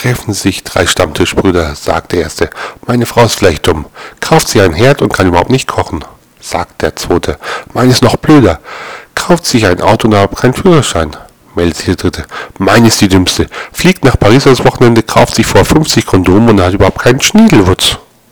treffen sich drei Stammtischbrüder, sagt der erste. Meine Frau ist vielleicht dumm. Kauft sie einen Herd und kann überhaupt nicht kochen, sagt der zweite. Meine ist noch blöder. Kauft sich ein Auto und hat keinen Führerschein, meldet sich der dritte. Meine ist die dümmste. Fliegt nach Paris ans Wochenende, kauft sich vor 50 Kondome und hat überhaupt keinen Schniedelwutz.